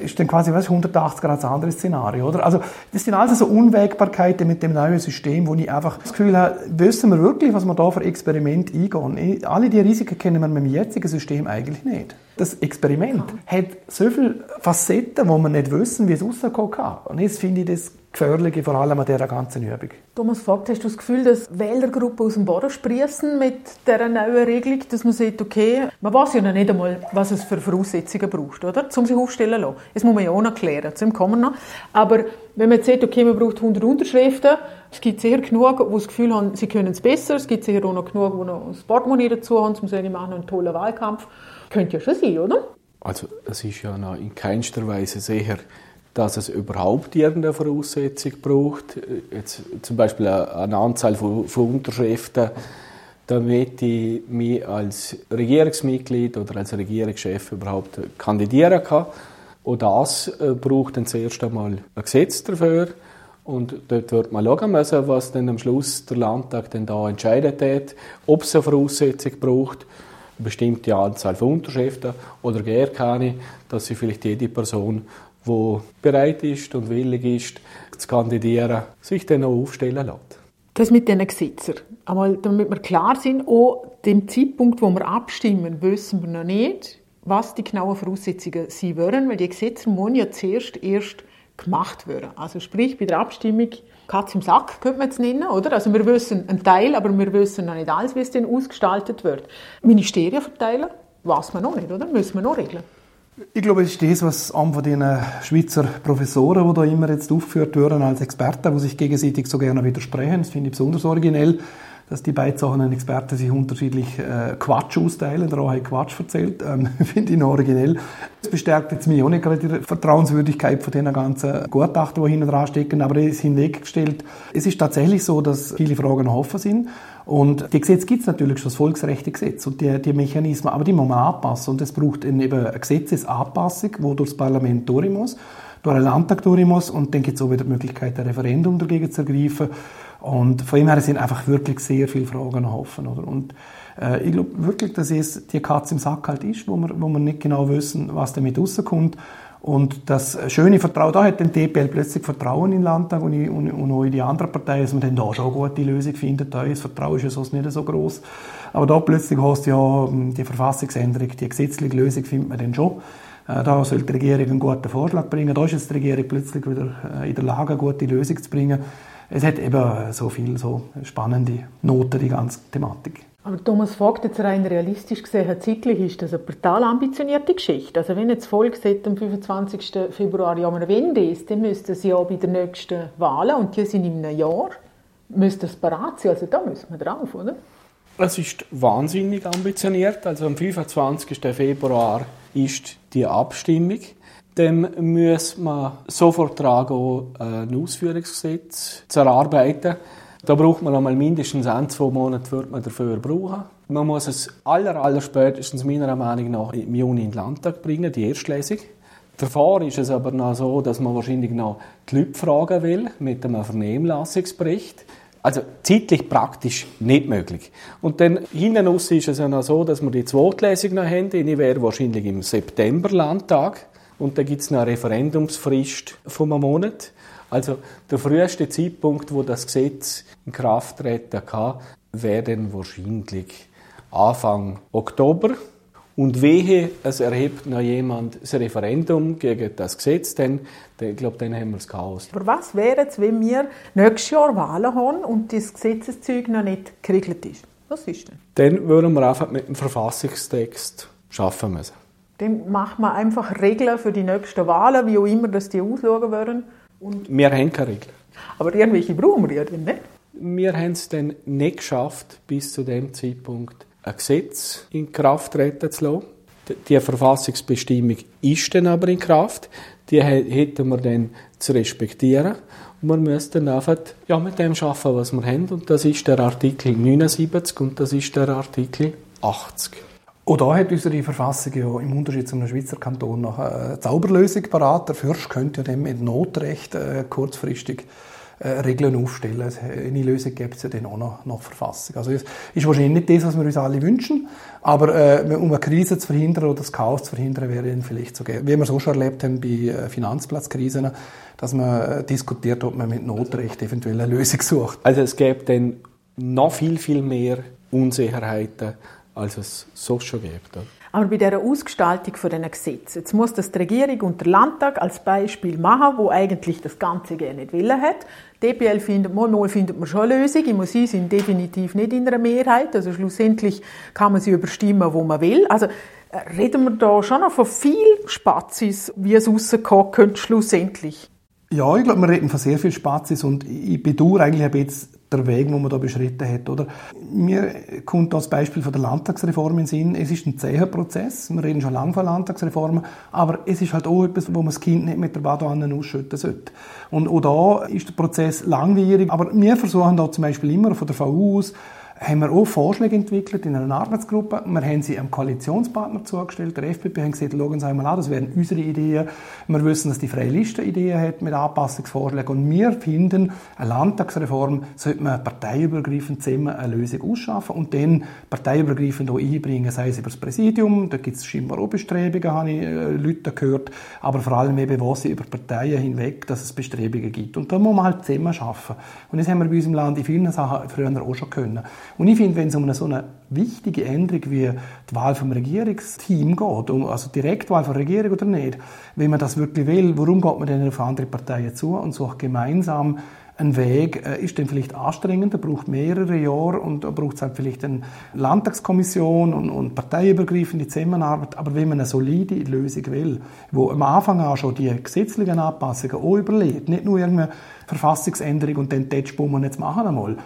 ist dann quasi was 180 Grad das andere Szenario, oder? Also das sind also so Unwägbarkeiten mit dem neuen System, wo ich einfach das Gefühl habe, wissen wir wirklich, was wir da für Experiment eingehen? Alle die Risiken kennen wir mit dem jetzigen System eigentlich nicht. Das Experiment hat so viele Facetten, wo wir nicht wissen, wie es rauskommen kann. Und jetzt finde ich das Gefährliche vor allem an dieser ganzen Übung. Thomas Vogt, hast du das Gefühl, dass Wählergruppen aus dem Boden sprießen mit dieser neuen Regelung, dass man sagt, okay, man weiß ja noch nicht einmal, was es für Voraussetzungen braucht, oder? Um sich aufstellen zu lassen. Das muss man ja auch noch klären, zum kommen noch. Aber wenn man jetzt sagt, okay, man braucht 100 Unterschriften, es gibt sicher genug, die das Gefühl haben, sie können es besser, es gibt sicher auch noch genug, die noch das Portemonnaie dazu haben, um zu sagen, ich mache einen tollen Wahlkampf. Könnte ja schon sein, oder? Also es ist ja noch in keinster Weise sicher, dass es überhaupt irgendeine Voraussetzung braucht. Jetzt zum Beispiel eine Anzahl von, von Unterschriften, damit ich mich als Regierungsmitglied oder als Regierungschef überhaupt kandidieren kann. Und das äh, braucht dann zuerst einmal ein Gesetz dafür. Und dort wird man schauen müssen, was dann am Schluss der Landtag dann da entscheidet hat, ob es eine Voraussetzung braucht, eine bestimmte Anzahl von Unterschriften oder gar keine, dass sie vielleicht jede Person wo bereit ist und willig ist, zu kandidieren, sich dann auch aufstellen lässt. Das mit diesen Gesetzern. Einmal, damit wir klar sind, auch dem Zeitpunkt, wo wir abstimmen, wissen wir noch nicht, was die genauen Voraussetzungen sein werden, weil die Gesetze müssen ja zuerst erst gemacht werden. Also sprich, bei der Abstimmung Katz im Sack, könnte man es nennen, oder? Also wir wissen einen Teil, aber wir wissen noch nicht alles, wie es denn ausgestaltet wird. Ministerien verteilen, weiß man noch nicht, oder? Müssen wir noch regeln. Ich glaube, es ist das, was einem von den Schweizer Professoren, die da immer jetzt aufgeführt werden als Experten, die sich gegenseitig so gerne widersprechen, das finde ich besonders originell, dass die beiden Sachen Experten sich unterschiedlich äh, Quatsch austeilen. Der hat Quatsch erzählt, ähm, finde ich noch originell. Das bestärkt jetzt mich auch nicht gerade die Vertrauenswürdigkeit von den ganzen Gutachten, die hinten dran stecken, aber es hinweggestellt. Es ist tatsächlich so, dass viele Fragen offen sind und die Gesetze gibt es natürlich schon, das Volksrechtegesetz und die, die Mechanismen, aber die muss man anpassen. Und es braucht eben eine Gesetzesanpassung, die durch das Parlament durch muss, durch einen Landtag durch muss und dann gibt es auch wieder die Möglichkeit, ein Referendum dagegen zu ergreifen. Und von dem her sind einfach wirklich sehr viele Fragen noch offen. Oder? Und äh, ich glaube wirklich, dass es die Katze im Sack halt ist, wo wir, wo wir nicht genau wissen, was damit rauskommt. Und das schöne Vertrauen, da hat den TPL plötzlich Vertrauen in den Landtag und, in, und, und auch in die anderen Parteien, dass man dann da schon eine gute Lösung findet. Da ist das Vertrauen ist ja sonst nicht so groß. Aber da plötzlich hast du ja hm, die Verfassungsänderung, die gesetzliche Lösung findet man dann schon. Äh, da soll die Regierung einen guten Vorschlag bringen. Da ist jetzt die Regierung plötzlich wieder äh, in der Lage, eine gute Lösung zu bringen. Es hat eben so viele so spannende Noten, die ganze Thematik. Aber Thomas Vogt, jetzt rein realistisch gesehen, zeitlich ist das eine brutal ambitionierte Geschichte. Also wenn jetzt das Volk seit dem 25. Februar ja eine Wende ist, dann müsste es ja bei den nächsten Wahlen, und die sind in einem Jahr, müsste es parat sein. Also da müssen wir drauf, oder? Es ist wahnsinnig ambitioniert. Also am 25. Februar ist die Abstimmung. Dann muss man sofort tragen, ein Ausführungsgesetz zu erarbeiten. Da braucht man einmal mindestens ein, zwei Monate wird man dafür brauchen. Man muss es aller, aller spätestens meiner Meinung nach im Juni in den Landtag bringen, die Erstlesung. Davor ist es aber noch so, dass man wahrscheinlich noch die Leute fragen will mit einem Vernehmlassungsbericht. Also zeitlich praktisch nicht möglich. Und dann hinten raus ist es ja noch so, dass wir die Zweitlesung noch haben. Die wäre wahrscheinlich im September Landtag. Und da gibt es eine Referendumsfrist von einem Monat. Also der früheste Zeitpunkt, wo das Gesetz in Kraft treten kann, wäre dann wahrscheinlich Anfang Oktober. Und wehe, es erhebt noch jemand das Referendum gegen das Gesetz, dann, dann ich glaube, dann haben wir das Chaos. Aber was wäre jetzt, wenn wir nächstes Jahr Wahlen haben und das Gesetzeszeug noch nicht geregelt ist? Was ist denn? Dann würden wir einfach mit dem Verfassungstext schaffen müssen. Dann machen wir einfach Regeln für die nächsten Wahlen, wie auch immer dass die ausschauen werden. Und wir haben keine Regeln. Aber irgendwelche brauchen wir ja dann nicht. Wir haben es dann nicht geschafft, bis zu dem Zeitpunkt ein Gesetz in Kraft treten zu lassen. Die Verfassungsbestimmung ist dann aber in Kraft. Die hätten wir dann zu respektieren. Und wir müssten einfach ja, mit dem arbeiten, was wir haben. Und das ist der Artikel 79 und das ist der Artikel 80. Auch da hat unsere Verfassung ja im Unterschied zu einem Schweizer Kanton noch eine Zauberlösung parat. Der Fürst könnte ja dem mit Notrecht äh, kurzfristig äh, Regeln aufstellen. Eine Lösung gibt es ja dann auch noch nach Verfassung. Also es ist wahrscheinlich nicht das, was wir uns alle wünschen, aber äh, um eine Krise zu verhindern oder das Chaos zu verhindern, wäre dann vielleicht so, wie wir auch schon erlebt haben bei äh, Finanzplatzkrisen, dass man diskutiert, ob man mit Notrecht eventuell eine Lösung sucht. Also es gäbe dann noch viel, viel mehr Unsicherheiten, als es so schon gibt. Aber bei dieser Ausgestaltung von diesen Gesetzen, jetzt muss das die Regierung und der Landtag als Beispiel machen, wo eigentlich das Ganze gerne nicht will hat. DPL findet, mal, mal findet man schon eine Lösung. Muss sagen, sind definitiv nicht in einer Mehrheit. Also schlussendlich kann man sie überstimmen, wo man will. Also äh, reden wir da schon noch von viel Spazis, wie es rauskommen könnte, schlussendlich. Ja, ich glaube, wir reden von sehr viel Spazis und ich bedauere eigentlich jetzt der Weg, den man da beschritten hat. Oder? Mir kommt das Beispiel von der Landtagsreform in Sinn. Es ist ein zäher Prozess. Wir reden schon lange von Landtagsreformen. Aber es ist halt auch etwas, wo man das Kind nicht mit der Badewanne ausschütten sollte. Und auch da ist der Prozess langwierig. Aber wir versuchen da zum Beispiel immer von der VU aus, haben wir auch Vorschläge entwickelt in einer Arbeitsgruppe. Wir haben sie einem Koalitionspartner zugestellt. Der FDP haben gesagt, schauen Sie einmal an, das wären unsere Ideen. Wir wissen, dass die Freie Liste Ideen hat mit Anpassungsvorschlägen. Und wir finden, eine Landtagsreform sollte man parteiübergreifend zusammen eine Lösung ausschaffen und dann parteiübergreifend auch einbringen, sei es über das Präsidium, da gibt es scheinbar auch Bestrebungen, habe ich äh, Leute gehört, aber vor allem eben, wo sie über Parteien hinweg, dass es Bestrebungen gibt. Und da muss man halt zusammen schaffen. Und das haben wir bei uns im Land in vielen Sachen früher auch schon können. Und ich finde, wenn es um eine so eine wichtige Änderung wie die Wahl vom Regierungsteam geht, also Direktwahl von Regierung oder nicht, wenn man das wirklich will, warum geht man denn auf andere Parteien zu und sucht gemeinsam einen Weg, äh, ist dann vielleicht anstrengender, braucht mehrere Jahre und braucht es halt vielleicht eine Landtagskommission und, und parteiübergreifende Zusammenarbeit. Aber wenn man eine solide Lösung will, wo am Anfang an schon die gesetzlichen Anpassungen auch überlegt, nicht nur irgendeine Verfassungsänderung und dann tätschbumm und jetzt machen wir mal,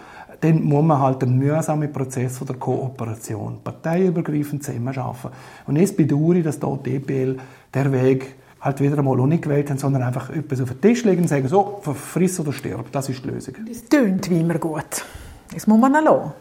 dann muss man halt einen mühsamen Prozess der Kooperation parteiübergreifend zusammenarbeiten. Und jetzt bedauere ich, dass da die DPL der Weg halt wieder einmal auch nicht gewählt haben, sondern einfach etwas auf den Tisch legen und sagen, so, friss oder stirb, das ist die Lösung. Das tönt wie immer gut. Das muss man auch lassen.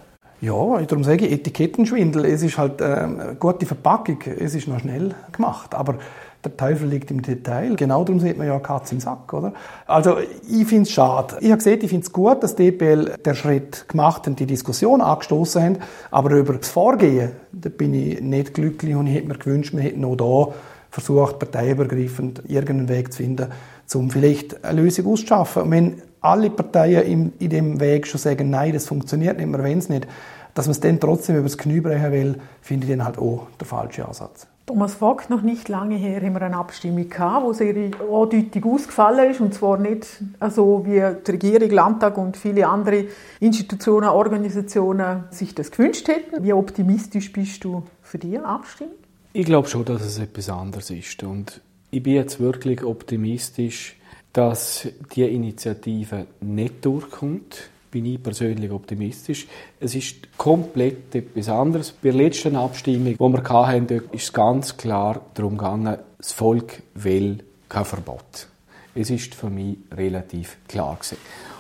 Ja, darum sage ich Etikettenschwindel. Es ist halt äh, eine gute Verpackung, es ist noch schnell gemacht, aber der Teufel liegt im Detail. Genau darum sieht man ja Katz im Sack, oder? Also, ich finde es schade. Ich habe gesehen, ich finde es gut, dass die DPL der Schritt gemacht und die Diskussion angestoßen haben, aber über das Vorgehen, da bin ich nicht glücklich und ich hätte mir gewünscht, wir hätten auch da versucht, parteiübergreifend irgendeinen Weg zu finden, um vielleicht eine Lösung auszuschaffen. Und wenn alle Parteien in, in dem Weg schon sagen, nein, das funktioniert nicht, wir wollen es nicht, dass man es dann trotzdem übers Knie brechen will, finde ich dann halt auch der falsche Ansatz. Thomas Vogt, noch nicht lange her, wir eine Abstimmung gehabt, wo sehr eindeutig ausgefallen ist, und zwar nicht so, wie die Regierung, Landtag und viele andere Institutionen, Organisationen sich das gewünscht hätten. Wie optimistisch bist du für die Abstimmung? Ich glaube schon, dass es etwas anderes ist. Und ich bin jetzt wirklich optimistisch, dass die Initiative nicht durchkommt bin ich persönlich optimistisch. Es ist komplett etwas anderes. Bei der letzten Abstimmung, die wir hatten, ist es ganz klar darum gegangen, das Volk will kein Verbot. Es ist für mich relativ klar gewesen.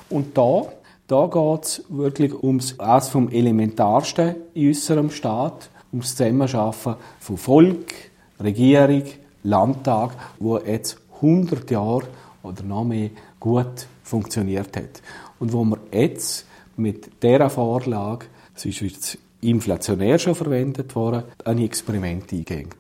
Und da, da geht es wirklich ums eines vom Elementarsten in unserem Staat, ums Zusammenarbeiten von Volk, Regierung, Landtag, wo jetzt 100 Jahre oder noch mehr gut funktioniert hat und wo wir jetzt mit dieser Vorlage, es ist jetzt inflationär schon verwendet worden, ein Experiment eingegangen.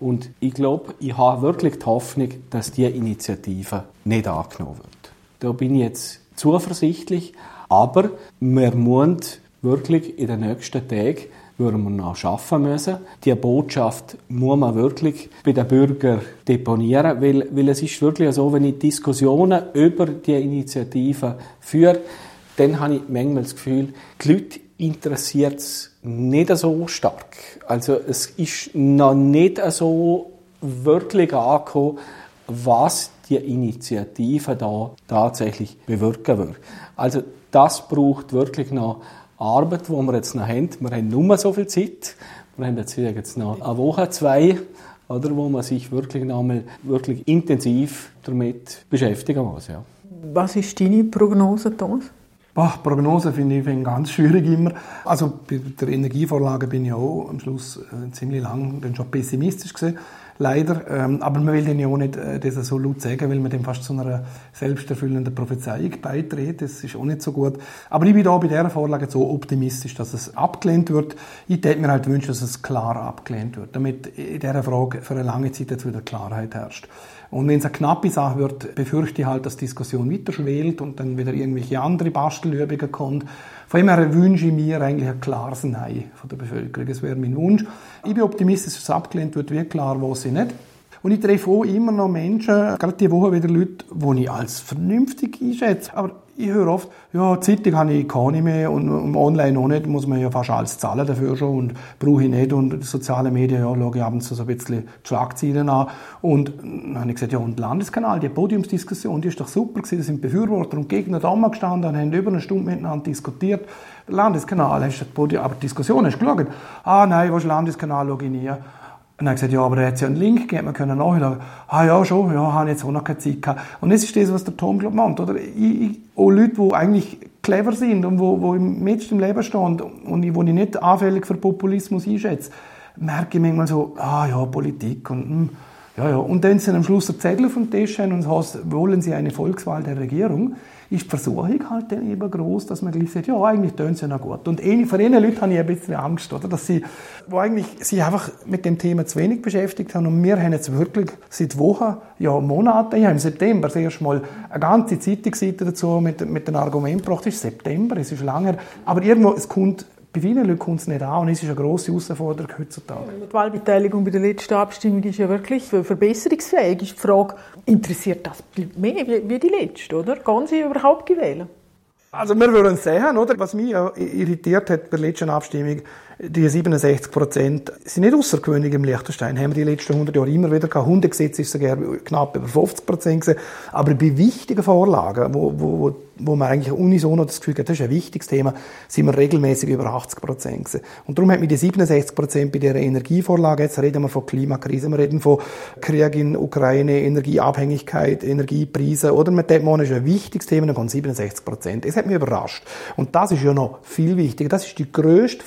Und ich glaube, ich habe wirklich die Hoffnung, dass diese Initiative nicht angenommen wird. Da bin ich jetzt zuversichtlich, aber wir müssen wirklich in den nächsten Tagen würden wir noch schaffen müssen. Die Botschaft muss man wirklich bei den Bürgern deponieren, weil, weil es ist wirklich so, wenn ich Diskussionen über die Initiative führe, dann habe ich manchmal das Gefühl, die Leute interessiert es nicht so stark. Also es ist noch nicht so wirklich angekommen, was die Initiative da tatsächlich bewirken wird. Also das braucht wirklich noch Arbeit, die wir jetzt noch haben. Wir haben nur so viel Zeit. Wir haben jetzt, jetzt noch eine Woche, zwei, oder, wo man sich wirklich noch mal wirklich intensiv damit beschäftigen muss. Ja. Was ist deine Prognose, Thomas? Boah, Prognose finde ich, find ganz schwierig immer. Also bei der Energievorlage bin ich auch am Schluss äh, ziemlich lang dann schon pessimistisch gesehen leider. Ähm, aber man will den ja auch nicht äh, das so laut sagen, weil man dem fast zu einer selbsterfüllenden Prophezeiung beitritt. Das ist auch nicht so gut. Aber ich bin da bei dieser Vorlage so optimistisch, dass es abgelehnt wird. Ich hätte mir halt wünschen, dass es klar abgelehnt wird, damit in dieser Frage für eine lange Zeit jetzt wieder Klarheit herrscht. Und wenn es eine knappe Sache wird, befürchte ich halt, dass die Diskussion weiter schwelt und dann wieder irgendwelche andere Bastelübungen kommt. Von dem her wünsche ich mir eigentlich ein klares Nein von der Bevölkerung. Das wäre mein Wunsch. Ich bin optimistisch, dass es abgelehnt wird, wie klar weiß ich nicht. Und ich treffe auch immer noch Menschen, gerade die Woche wieder Leute, die ich als vernünftig einschätze. Aber ich höre oft, ja, Zeitung habe ich keine mehr und online auch nicht, muss man ja fast alles zahlen dafür schon und brauche ich nicht und soziale Medien, ja, schaue ich abends so ein bisschen die Schlagzeilen an und dann habe ich gesagt, ja, und Landeskanal, die Podiumsdiskussion, die ist doch super gewesen, da sind Befürworter und Gegner da gestanden und haben über eine Stunde miteinander diskutiert. Landeskanal, hast du das Podium, aber Diskussion hast du geschaut? Ah, nein, was Landeskanal, schaue ich nie. Und dann gesagt, ja, aber er hat ja einen Link gegeben, wir können nachschauen. Ah ja, schon, ja, habe jetzt auch noch keine Zeit gehabt. Und das ist das, was der Tom, glaube meint, oder? Ich, ich, auch Leute, die eigentlich clever sind und wo, wo im Menschen im Leben stehen und ich, wo ich nicht anfällig für Populismus einschätze, merke ich manchmal so, ah ja, Politik und hm, ja, ja. Und dann sind am Schluss der Zettel auf dem Tisch und es heißt, wollen Sie eine Volkswahl der Regierung? Ist die Versuchung halt dann eben groß, dass man gleich sagt, ja, eigentlich tun sie ja noch gut. Und von den Leuten habe ich ein bisschen Angst, oder? Dass sie, wo eigentlich sich einfach mit dem Thema zu wenig beschäftigt haben. Und wir haben jetzt wirklich seit Wochen, ja, Monaten, ich habe im September das erste Mal eine ganze Zeitungsseite dazu mit, mit dem Argument gebracht, es ist September, es ist lange, aber irgendwo, es kommt bei vielen Leuten kommt es nicht an und es ist eine grosse Herausforderung heutzutage. Die Wahlbeteiligung bei der letzten Abstimmung ist ja wirklich verbesserungsfähig. Ist die Frage, interessiert das mehr wie die letzte, oder? Gehen Sie überhaupt wählen? Also wir würden sehen, oder? Was mich irritiert hat bei der letzten Abstimmung, die 67 Prozent sind nicht außergewöhnlich im Liechtenstein. Haben wir die letzten 100 Jahre immer wieder gehabt. Hundegesetz ist sogar knapp über 50 Prozent. Aber bei wichtigen Vorlagen, wo, wo, wo man eigentlich unisono das Gefühl hat, das ist ein wichtiges Thema, sind wir regelmäßig über 80 Prozent gewesen. Und darum hat mir die 67 Prozent bei der Energievorlage, jetzt reden wir von Klimakrise, wir reden von Krieg in Ukraine, Energieabhängigkeit, Energiepreise, oder mit dem ist ein wichtiges Thema, dann kommen 67 Prozent. Das hat mich überrascht. Und das ist ja noch viel wichtiger. Das ist die grösste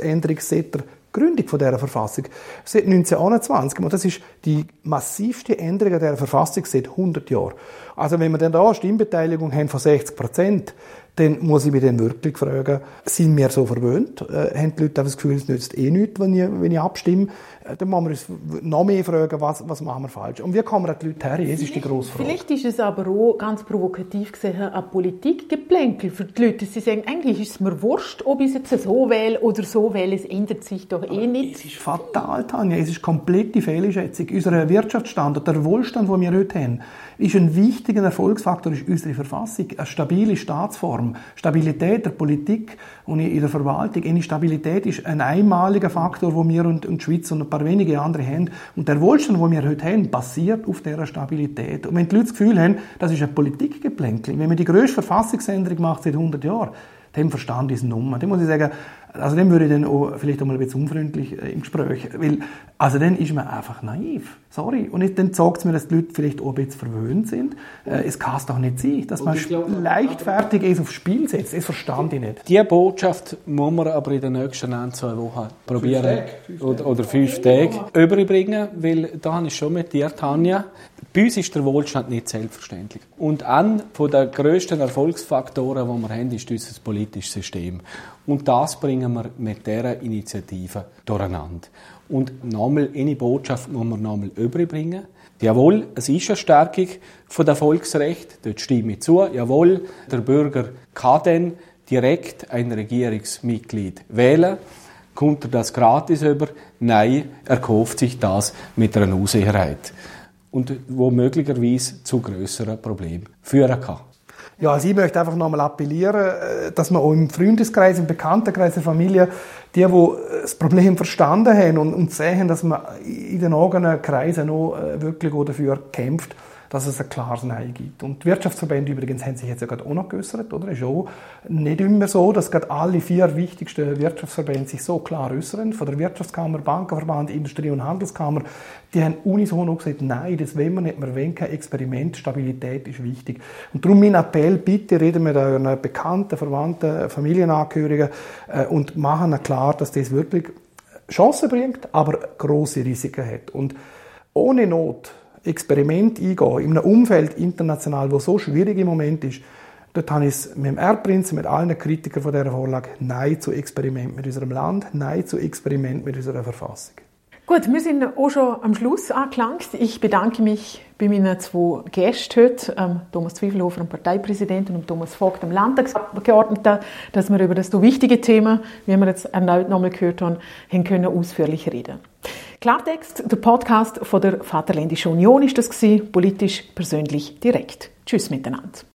Verfassungsänderung seit der Gründung dieser Verfassung seit 1921. Und das ist die massivste Änderung der Verfassung seit 100 Jahren. Also wenn wir dann da eine Stimmbeteiligung haben von 60 Prozent, dann muss ich mich dann wirklich fragen, sind wir so verwöhnt? Äh, haben die Leute das Gefühl, es nützt eh nichts, wenn ich, wenn ich abstimme? Äh, dann müssen wir uns noch mehr fragen, was, was machen wir falsch? Und wie kommen die Leute her? Das ist die grosse Frage. Vielleicht ist es aber auch ganz provokativ gesehen ein Politikgeplänkel für die Leute. Sie sagen, eigentlich ist es mir wurscht, ob ich es jetzt so wähle oder so wähle, es ändert sich doch eh nicht. Es ist fatal, Tanja. Es ist komplette Fehlschätzung. Unser Wirtschaftsstandard, der Wohlstand, den wir heute haben, ist ein wichtiger Erfolgsfaktor ist unsere Verfassung, eine stabile Staatsform, Stabilität der Politik und in der Verwaltung. Eine Stabilität ist ein einmaliger Faktor, wo wir und, und die Schweiz und ein paar wenige andere haben. Und der Wohlstand, den wir heute haben, basiert auf dieser Stabilität. Und wenn die Leute das Gefühl haben, das ist ein Politikgeplänkel, wenn man die grösste Verfassungsänderung macht seit 100 Jahren, dem Verstand ist Nummer. Dem muss ich sagen, also dem würde ich dann auch vielleicht auch mal ein bisschen unfreundlich äh, im Gespräch, weil, also dann ist man einfach naiv. Sorry. Und dann sagt es mir, dass die Leute vielleicht auch ein bisschen verwöhnt sind. Äh, es kann es doch nicht sein, dass man leichtfertig es aufs Spiel setzt. Das verstand ich nicht. Diese Botschaft muss man aber in den nächsten ein, zwei Wochen probieren. Fünf Tage, fünf Tage. Oder, oder fünf Tage überbringen, weil da habe ich schon mit dir, Tanja, bei uns ist der Wohlstand nicht selbstverständlich. Und ein von der grössten Erfolgsfaktoren, die wir haben, ist unser politisches System. Und das bringen wir mit dieser Initiative durcheinander. Und nochmal, eine Botschaft muss man nochmal überbringen. Jawohl, es ist eine Stärkung von der Volksrecht, dort stimme ich zu. Jawohl, der Bürger kann dann direkt ein Regierungsmitglied wählen. Kommt er das gratis über? Nein, er kauft sich das mit einer Unsicherheit. Und wo möglicherweise zu größeren Problemen führen kann. Ja, also ich möchte einfach nochmal appellieren, äh, dass man auch im Freundeskreis, im Bekanntenkreis, der Familie, die, die das Problem verstanden haben und, und sehen, dass man in den eigenen Kreisen noch äh, wirklich dafür kämpft, dass es ein klares Nein gibt. Und die Wirtschaftsverbände übrigens haben sich jetzt ja gerade auch noch geäußert, oder? Ist auch nicht immer so, dass gerade alle vier wichtigsten Wirtschaftsverbände sich so klar äußern. Von der Wirtschaftskammer, Bankenverband, Industrie- und Handelskammer, die haben unisono gesagt, nein, das wollen wir nicht, wir wollen kein Experiment, Stabilität ist wichtig. Und darum mein Appell, bitte reden mit euren Bekannten, Verwandten, Familienangehörigen äh, und machen klar, dass das wirklich Chancen bringt, aber große Risiken hat. Und ohne Not Experiment eingehen, in einem Umfeld international, wo so schwierig im Moment ist, dort habe ich es mit dem Erbprinz, mit allen Kritikern von dieser Vorlage, Nein zu Experiment mit unserem Land, Nein zu Experiment mit unserer Verfassung. Gut, wir sind auch schon am Schluss angelangt. Ich bedanke mich bei meinen zwei Gästen heute, ähm, Thomas Zwiefelhofer, dem Parteipräsidenten, und Thomas Vogt, dem Landtagsabgeordneten, dass wir über das so wichtige Thema, wie wir jetzt erneut nochmal gehört haben, können ausführlich reden. Klartext, der Podcast von der Vaterländischen Union ist das gewesen, politisch, persönlich, direkt. Tschüss miteinander.